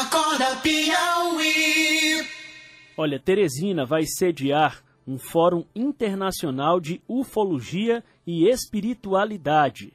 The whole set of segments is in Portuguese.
Acorda Piauí. Olha, Teresina vai sediar um fórum internacional de ufologia e espiritualidade.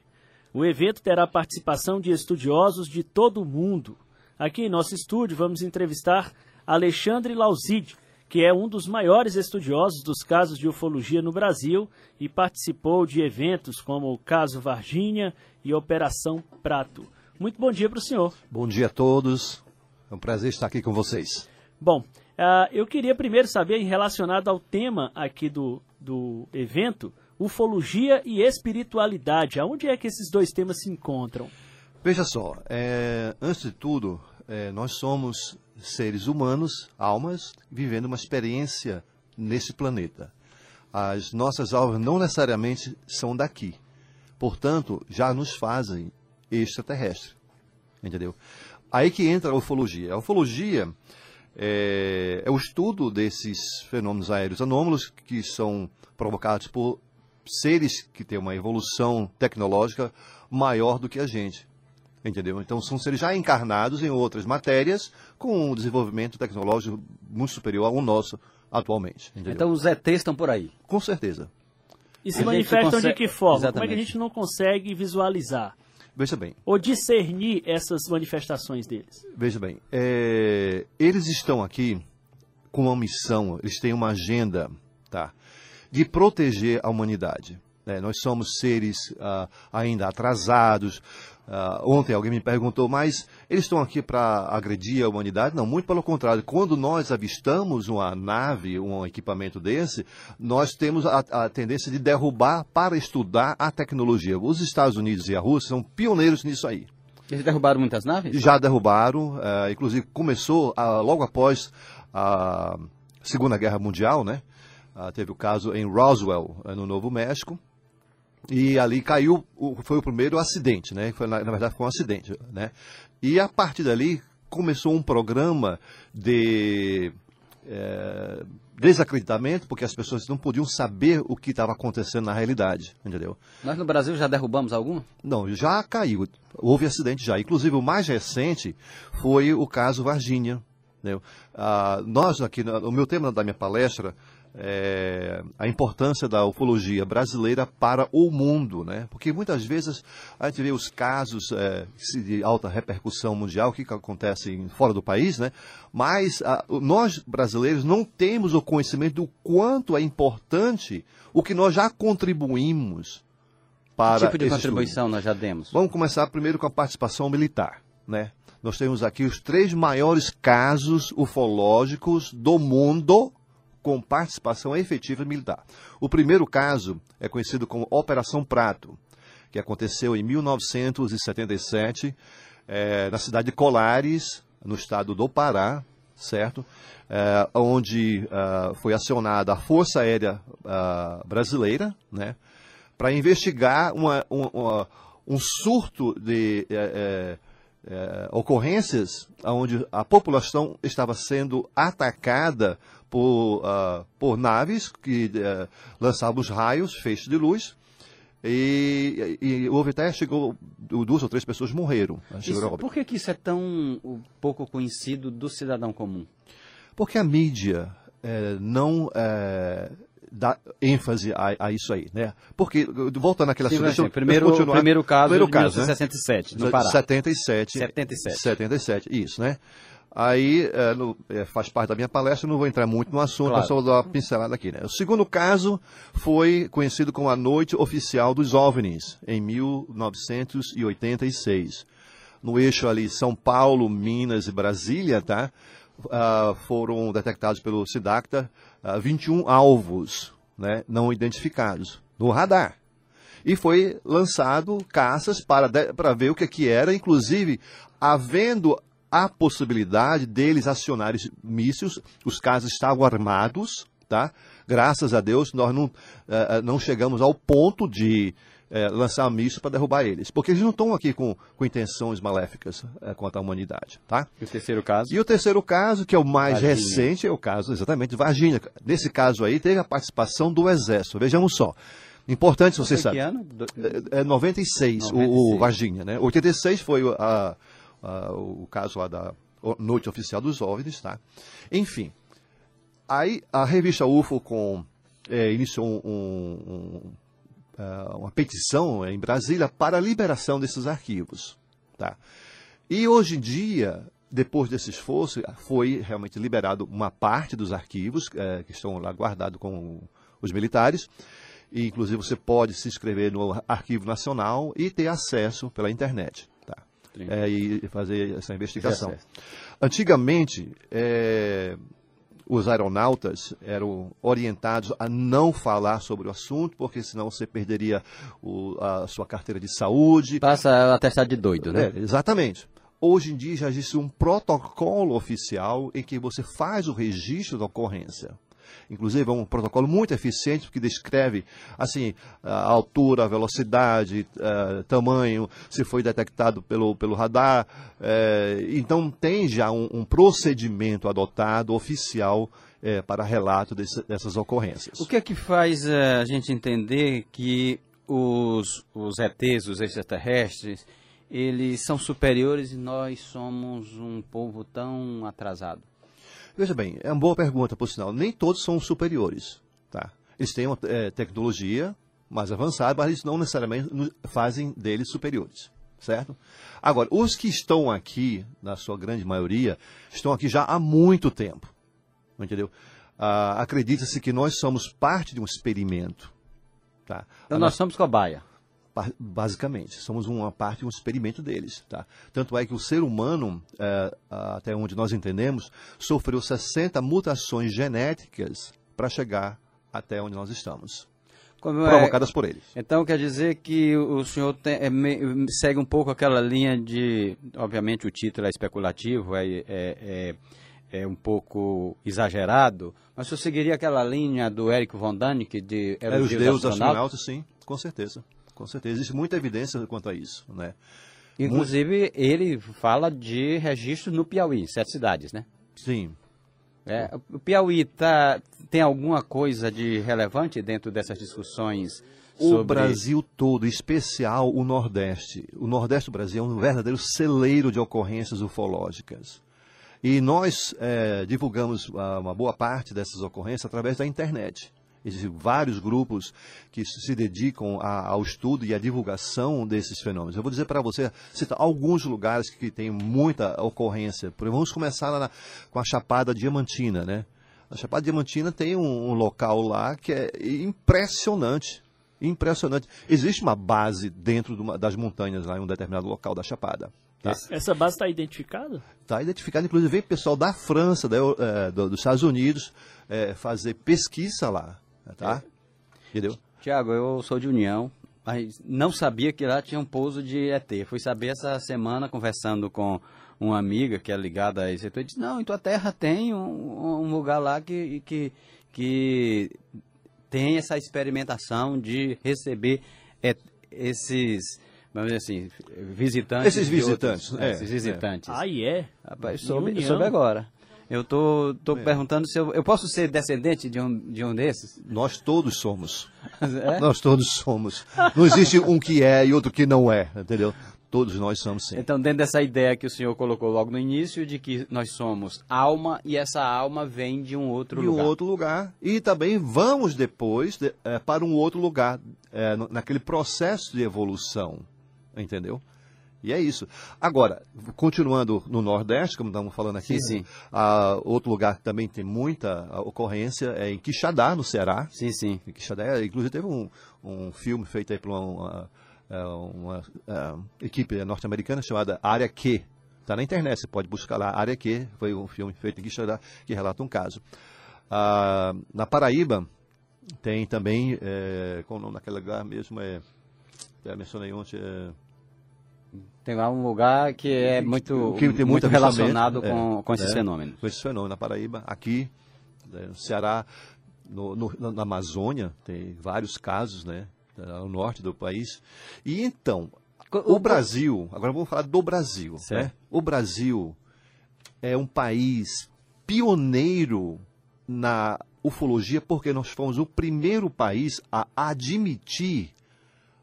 O evento terá participação de estudiosos de todo o mundo. Aqui em nosso estúdio vamos entrevistar Alexandre Lauzide, que é um dos maiores estudiosos dos casos de ufologia no Brasil e participou de eventos como o Caso Varginha e Operação Prato. Muito bom dia para o senhor. Bom dia a todos. É um prazer estar aqui com vocês. Bom, uh, eu queria primeiro saber, relacionado ao tema aqui do, do evento, ufologia e espiritualidade. Aonde é que esses dois temas se encontram? Veja só, é, antes de tudo, é, nós somos seres humanos, almas, vivendo uma experiência nesse planeta. As nossas almas não necessariamente são daqui. Portanto, já nos fazem extraterrestre. Entendeu? Aí que entra a ufologia. A ufologia é, é o estudo desses fenômenos aéreos anômalos que são provocados por seres que têm uma evolução tecnológica maior do que a gente. Entendeu? Então são seres já encarnados em outras matérias com um desenvolvimento tecnológico muito superior ao nosso atualmente. Entendeu? Então os ETs estão por aí. Com certeza. E se manifestam consegue... de que forma? Exatamente. Como é que a gente não consegue visualizar? Veja bem. Ou discernir essas manifestações deles? Veja bem. É... Eles estão aqui com uma missão, eles têm uma agenda, tá? De proteger a humanidade. Né? Nós somos seres uh, ainda atrasados. Uh, ontem alguém me perguntou, mas eles estão aqui para agredir a humanidade? Não, muito pelo contrário. Quando nós avistamos uma nave, um equipamento desse, nós temos a, a tendência de derrubar para estudar a tecnologia. Os Estados Unidos e a Rússia são pioneiros nisso aí. Eles derrubaram muitas naves? Já derrubaram. Uh, inclusive começou uh, logo após a Segunda Guerra Mundial, né? teve o caso em Roswell, no Novo México e ali caiu, foi o primeiro acidente, né? Foi, na, verdade foi um acidente, né? E a partir dali começou um programa de é, desacreditamento, porque as pessoas não podiam saber o que estava acontecendo na realidade, entendeu? Nós no Brasil já derrubamos algum? Não, já caiu, houve acidente já. Inclusive o mais recente foi o caso Varginha, entendeu? Ah, nós aqui, o meu tema da minha palestra é, a importância da ufologia brasileira para o mundo, né? Porque muitas vezes a gente vê os casos é, de alta repercussão mundial, que, que acontece fora do país, né? Mas a, nós brasileiros não temos o conhecimento do quanto é importante o que nós já contribuímos para. Que tipo de contribuição estudo. nós já demos? Vamos começar primeiro com a participação militar, né? Nós temos aqui os três maiores casos ufológicos do mundo com participação efetiva militar. O primeiro caso é conhecido como Operação Prato, que aconteceu em 1977 é, na cidade de Colares, no estado do Pará, certo? É, onde uh, foi acionada a Força Aérea Brasileira, né? Para investigar uma, uma, um surto de é, é, ocorrências onde a população estava sendo atacada por, uh, por naves que uh, lançavam os raios, feixes de luz. E, e, houve até, chegou, duas ou três pessoas morreram. Isso, por que, que isso é tão pouco conhecido do cidadão comum? Porque a mídia é, não é, dá ênfase a, a, isso aí, né? Porque, voltando àquela Sim, assim, primeiro, primeiro caso, primeiro caso, 1967, né? no Pará. 77. 77. 77, isso, né? Aí é, no, é, faz parte da minha palestra, não vou entrar muito no assunto, claro. só vou dar uma pincelada aqui. Né? O segundo caso foi conhecido como a Noite Oficial dos OVNIs, em 1986. No eixo ali São Paulo, Minas e Brasília, tá? Uh, foram detectados pelo SIDACTA uh, 21 alvos né, não identificados no radar. E foi lançado caças para, para ver o que, que era, inclusive havendo a possibilidade deles acionarem mísseis, os casos estavam armados, tá? Graças a Deus nós não, uh, não chegamos ao ponto de uh, lançar mísseis para derrubar eles, porque eles não estão aqui com, com intenções maléficas uh, contra a humanidade, tá? E o terceiro caso? E o terceiro caso, que é o mais Varginha. recente, é o caso exatamente de Varginha. Nesse caso aí teve a participação do Exército. Vejamos só. Importante, você sabe. Que ano? É, é 96, 96. O, o Varginha, né? 86 foi a uh, o caso lá da Noite Oficial dos OVNIs, tá? Enfim, aí a revista UFO com, eh, iniciou um- um- ah, uma petição em Brasília para a liberação desses arquivos, tá? E hoje em dia, depois desse esforço, foi realmente liberado uma parte dos arquivos eh, que estão lá guardados com os militares. E, inclusive, você pode se inscrever no Arquivo Nacional e ter acesso pela internet. Eh, e fazer essa investigação. Antigamente, eh, os aeronautas eram orientados a não falar sobre o assunto, porque senão você perderia o- a sua carteira de saúde. Passa atestado de doido, né? É, exatamente. Hoje em dia já existe um protocolo oficial em que você faz o registro da ocorrência. Inclusive é um protocolo muito eficiente porque descreve assim a altura, a velocidade, eh, tamanho, se foi detectado pelo, pelo radar. eh, então tem já um, um procedimento adotado oficial eh, para relato desse- dessas ocorrências. O que é que faz eh, a gente entender que os, os ETs, os extraterrestres, eles são superiores e nós somos um povo tão atrasado? Veja bem, é uma boa pergunta, por sinal. Nem todos são superiores. Tá? Eles têm uma eh, tecnologia mais avançada, mas eles não necessariamente fazem deles superiores. Certo? Agora, os que estão aqui, na sua grande maioria, estão aqui já há muito tempo. Entendeu? Ah, Acredita-se que nós somos parte de um experimento. Tá? Então A nós somos cobaia. Ba- Basicamente, somos uma parte, um experimento deles. Tá? Tanto é que o ser humano, eh, até onde nós entendemos, sofreu 60 mutações genéticas para chegar até onde nós estamos, Como é- provocadas por eles. Então quer dizer que o senhor tem- é segue um pouco aquela linha de. Obviamente o título é especulativo, é, é, é, é um pouco exagerado, mas o senhor seguiria aquela linha do Eric von Däniken de Era os deuses Astronautas? astronautas, sim, com certeza. Com certeza. Existe muita evidência quanto a isso. Né? Inclusive, ele fala de registro no Piauí, sete cidades, né? Sim. É, o Piauí tá, tem alguma coisa de relevante dentro dessas discussões O sobre... Brasil todo, especial o Nordeste. O Nordeste do Brasil é um verdadeiro celeiro de ocorrências ufológicas. E nós eh, divulgamos ah, uma boa parte dessas ocorrências através da internet. Existem vários grupos que se dedicam a- ao estudo e à divulgação desses fenômenos. Eu vou dizer para você, citar alguns lugares que tem muita ocorrência. Vamos começar lá na- com a Chapada Diamantina, né? A Chapada Diamantina tem um, um local lá que é impressionante. Impressionante. Existe uma base dentro de uma- das montanhas lá em um determinado local da Chapada. Tá? Essa base está identificada? Está identificado, inclusive, vem pessoal da França, da do- dos Estados Unidos, eh, fazer pesquisa lá. Tá? Entendeu? Tiago, eu sou de União, mas não sabia que lá tinha um pouso de ET. Fui saber essa semana, conversando com uma amiga que é ligada a esse setor, e disse, não, em tua terra tem um, um lugar lá que, que, que tem essa experimentação de receber é, esses, vamos dizer assim, visitantes. Esses visitantes, outros- é, esses visitantes. Ah, e é? Rapaz, soube, soube agora. Eu tô, tô perguntando se eu, eu posso ser descendente de um, de um desses? Nós todos somos. É? Nós todos somos. Não existe um que é e outro que não é, entendeu? Todos nós somos sim. Então, dentro dessa ideia que o senhor colocou logo no início, de que nós somos alma e essa alma vem de um outro E um lugar. outro lugar. E também vamos depois de- eh, para um outro lugar, no- naquele processo de evolução. Entendeu? E é isso. Agora, continuando no Nordeste, como estamos falando aqui, Sim, sim. ah, outro lugar que também tem muita ocorrência é em Quixadá, no Ceará. Sim, sim. Em Quixadá, inclusive teve um, um filme feito aí por uma, uma, eh, uma, ah, equipe norte-americana chamada Área Q. Está na internet, você pode buscar lá. Área Q foi um filme feito em Quixadá que relata um caso. Ah, na Paraíba tem também, é, qual o nome daquele lugar mesmo? É, mencionei ontem. É, Tem lá um lugar que é muito, que tem muito relacionado com, é, com esses é. fenômenos. com esse fenômeno na Paraíba, aqui, né, no Ceará, no, no- na Amazônia, tem vários casos, né? No norte do país. E então, o Brasil, agora vamos falar do Brasil. Certo. Né? O Brasil é um país pioneiro na ufologia porque nós fomos o primeiro país a admitir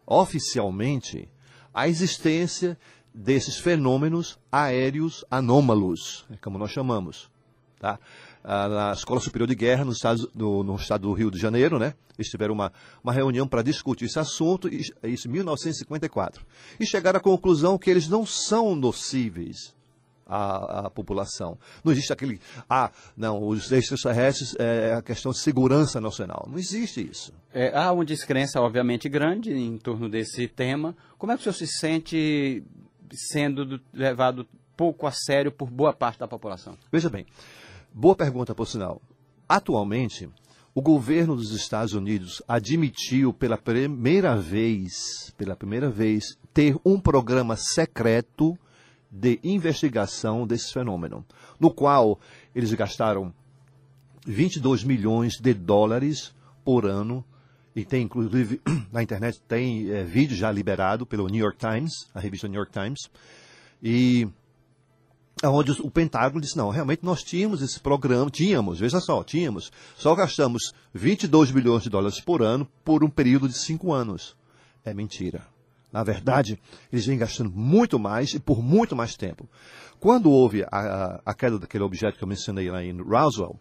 oficialmente a existência desses fenômenos aéreos anômalos, é como nós chamamos. Tá? Ah, na Escola Superior de Guerra, no estado, no, no estado do Rio de Janeiro, né? Eles tiveram uma, uma reunião para discutir esse assunto, isso em 1954. E chegaram à conclusão que eles não são nocíveis à, à população. Não existe aquele, ah, não, os extraterrestres é a questão de segurança nacional. Não existe isso. É, há uma descrença, obviamente, grande em torno desse tema. Como é que o senhor se sente sendo levado pouco a sério por boa parte da população? Veja bem, boa pergunta, por sinal. Atualmente, o governo dos Estados Unidos admitiu pela primeira vez, pela primeira vez, ter um programa secreto de investigação desse fenômeno, no qual eles gastaram 22 milhões de dólares por ano e tem inclusive na internet tem é, vídeo já liberado pelo New York Times, a revista New York Times, e onde o Pentágono disse, não, realmente nós tínhamos esse programa, tínhamos, veja só, tínhamos, só gastamos 22 bilhões de dólares por ano por um período de cinco anos. É mentira. Na verdade, eles vêm gastando muito mais e por muito mais tempo. Quando houve a, a queda daquele objeto que eu mencionei lá em Roswell,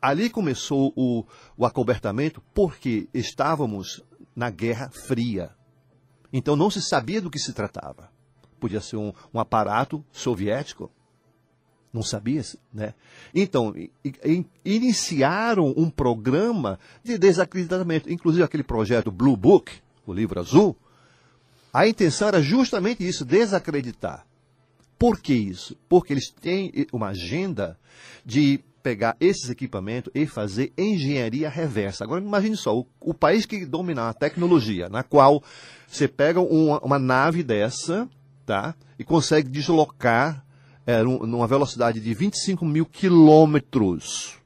ali começou o, o acobertamento porque estávamos na Guerra Fria. Então não se sabia do que se tratava. Podia ser um, um aparato soviético, não sabia, né? Então, iniciaram um programa de desacreditamento. Inclusive aquele projeto Blue Book, o livro azul, a intenção era justamente isso, desacreditar. Por que isso? Porque eles têm uma agenda de pegar esses equipamentos e fazer engenharia reversa. Agora imagine só, o, o país que domina a tecnologia, na qual você pega uma, uma nave dessa, tá? E consegue deslocar é, numa velocidade de 25 mil quilômetros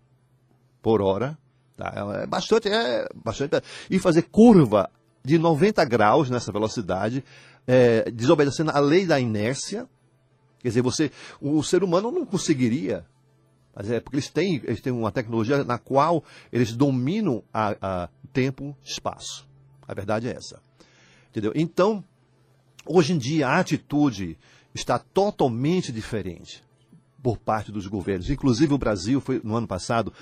por hora, tá? É bastante, é bastante. E fazer curva de 90 graus nessa velocidade, é, desobedecendo a lei da inércia. Quer dizer, você, o ser humano não conseguiria. Mas é porque eles têm, eles têm uma tecnologia na qual eles dominam a, a tempo espaço. A verdade é essa. Entendeu? Então, hoje em dia, a atitude está totalmente diferente por parte dos governos. Inclusive, o Brasil foi no ano passado.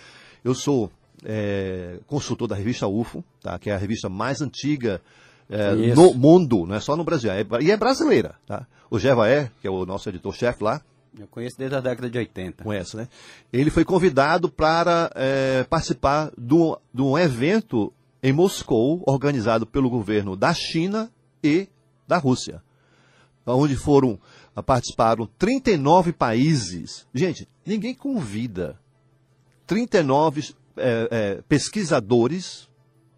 Eu sou é, consultor da revista UFO, tá? que é a revista mais antiga é, no mundo, não é só no Brasil, é, e é brasileira. Tá? O Jevaé, que é o nosso editor-chefe lá. Eu conheço desde a década de 80. Conhece, né? Ele foi convidado para é, participar de um evento em Moscou, organizado pelo governo da China e da Rússia, onde foram participaram 39 países. Gente, ninguém convida 39 é, é, pesquisadores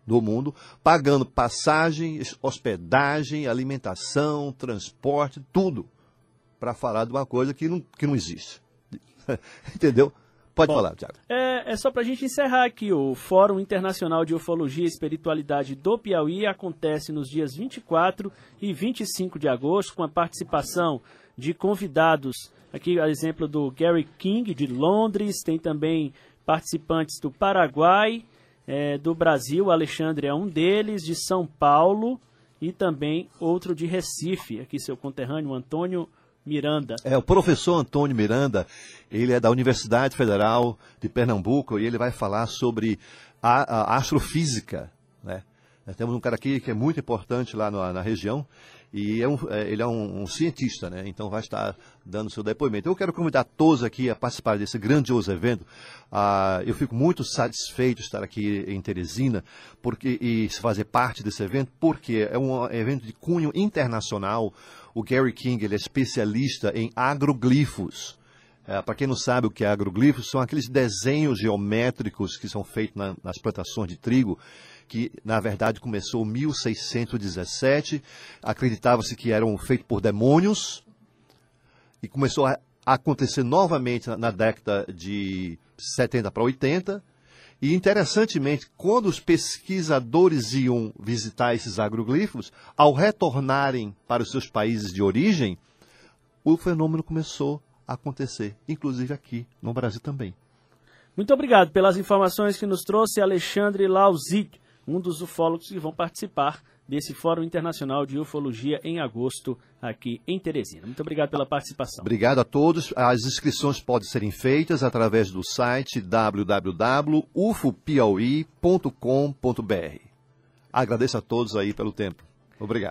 do mundo pagando passagem, hospedagem, alimentação, transporte, tudo, para falar de uma coisa que não, que não existe. Entendeu? Pode Bom, falar, Tiago. É, é só para a gente encerrar aqui. O Fórum Internacional de Ufologia e Espiritualidade do Piauí acontece nos dias 24 e 25 de agosto, com a participação de convidados. Aqui, a exemplo do Gary King, de Londres, tem também participantes do Paraguai, é, do Brasil, Alexandre é um deles, de São Paulo e também outro de Recife, aqui seu conterrâneo Antônio Miranda. É, o professor Antônio Miranda, ele é da Universidade Federal de Pernambuco e ele vai falar sobre a, a astrofísica, né? Temos um cara aqui que é muito importante lá na, na região e é um, é, ele é um, um, cientista, né? então vai estar dando seu depoimento. Eu quero convidar todos aqui a participar desse grandioso evento. Ah, eu fico muito satisfeito de estar aqui em Teresina porque, e fazer parte desse evento, porque é um evento de cunho internacional. O Gary King ele é especialista em agroglifos. É, Para quem não sabe o que é agroglifos, são aqueles desenhos geométricos que são feitos na, nas plantações de trigo que na verdade começou em 1617. Acreditava-se que eram feitos por demônios e começou a acontecer novamente na década de 70 para 80. E interessantemente, quando os pesquisadores iam visitar esses agroglifos, ao retornarem para os seus países de origem, o fenômeno começou a acontecer, inclusive aqui no Brasil também. Muito obrigado pelas informações que nos trouxe Alexandre Lauzit um dos ufólogos que vão participar desse Fórum Internacional de Ufologia em agosto aqui em Teresina. Muito obrigado pela participação. Obrigado a todos. As inscrições podem serem feitas através do site www.ufopiauí.com.br. Agradeço a todos aí pelo tempo. Obrigado.